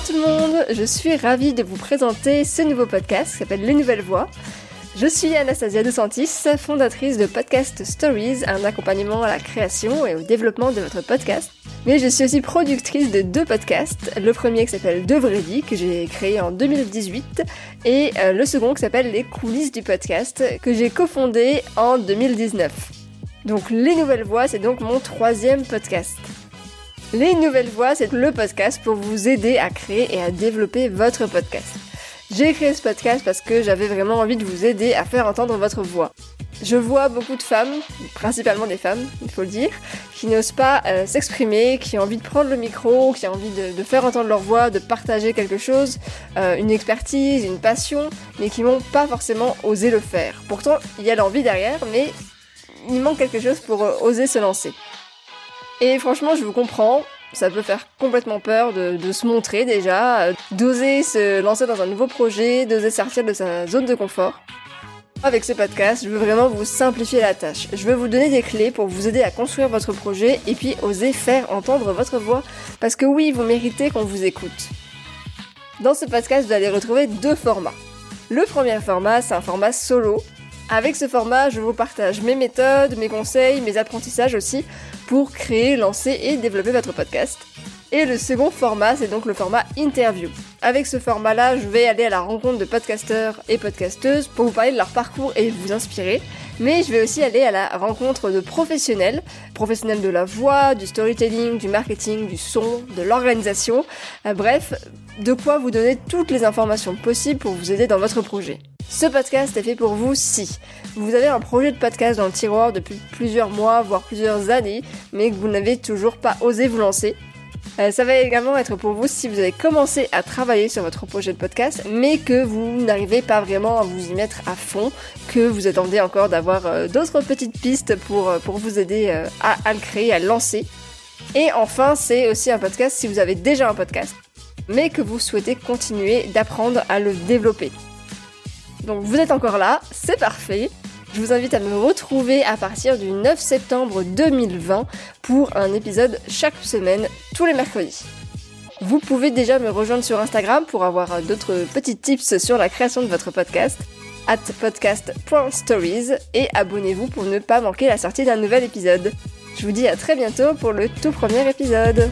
tout le monde, je suis ravie de vous présenter ce nouveau podcast qui s'appelle Les Nouvelles Voix. Je suis Anastasia De Santis, fondatrice de Podcast Stories, un accompagnement à la création et au développement de votre podcast. Mais je suis aussi productrice de deux podcasts. Le premier qui s'appelle De Vraie Vie, que j'ai créé en 2018, et euh, le second qui s'appelle Les coulisses du podcast, que j'ai cofondé en 2019. Donc Les Nouvelles Voix, c'est donc mon troisième podcast. Les Nouvelles Voix, c'est le podcast pour vous aider à créer et à développer votre podcast. J'ai créé ce podcast parce que j'avais vraiment envie de vous aider à faire entendre votre voix. Je vois beaucoup de femmes, principalement des femmes, il faut le dire, qui n'osent pas euh, s'exprimer, qui ont envie de prendre le micro, qui ont envie de, faire entendre leur voix, de partager quelque chose, euh, une expertise, une passion, mais qui n'ont pas forcément osé le faire. Pourtant, il y a l'envie derrière, mais il manque quelque chose pour euh, oser se lancer. Et franchement, je vous comprends, ça peut faire complètement peur de, se montrer déjà, euh, d'oser se lancer dans un nouveau projet, d'oser sortir de sa zone de confort. Avec ce podcast, je veux vraiment vous simplifier la tâche. Je veux vous donner des clés pour vous aider à construire votre projet et puis oser faire entendre votre voix. Parce que oui, vous méritez qu'on vous écoute. Dans ce podcast, vous allez retrouver deux formats. Le premier format, c'est un format solo. Avec ce format, je vous partage mes méthodes, mes conseils, mes apprentissages aussi pour créer, lancer et développer votre podcast. Et le second format, c'est donc le format interview. Avec ce format-là, je vais aller à la rencontre de podcasteurs et podcasteuses pour vous parler de leur parcours et vous inspirer. Mais je vais aussi aller à la rencontre de professionnels, professionnels de la voix, du storytelling, du marketing, du son, de l'organisation. Euh, bref, de quoi vous donner toutes les informations possibles pour vous aider dans votre projet. Ce podcast est fait pour vous si vous avez un projet de podcast dans le tiroir depuis plusieurs mois, voire plusieurs années, mais que vous n'avez toujours pas osé vous lancer. Euh, ça va également être pour vous si vous avez commencé à travailler sur votre projet de podcast, mais que vous n'arrivez pas vraiment à vous y mettre à fond, que vous attendez encore d'avoir euh, d'autres petites pistes pour, euh, vous aider à, à le créer, à le lancer. Et enfin, c'est aussi un podcast si vous avez déjà un podcast, mais que vous souhaitez continuer d'apprendre à le développer. Donc vous êtes encore là, c'est parfait. Je vous invite à me retrouver à partir du 9 septembre 2020 pour un épisode chaque semaine, tous les mercredis. Vous pouvez déjà me rejoindre sur Instagram pour avoir d'autres petits tips sur la création de votre podcast, at podcast.stories, et abonnez-vous pour ne pas manquer la sortie d'un nouvel épisode. Je vous dis à très bientôt pour le tout premier épisode.